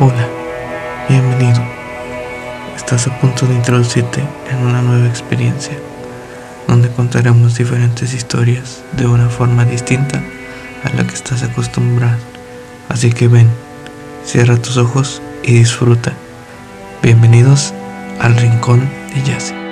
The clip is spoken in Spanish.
Hola, bienvenido. Estás a punto de introducirte en una nueva experiencia, donde contaremos diferentes historias de una forma distinta a la que estás acostumbrado. Así que ven, cierra tus ojos y disfruta. Bienvenidos al Rincón de Yase.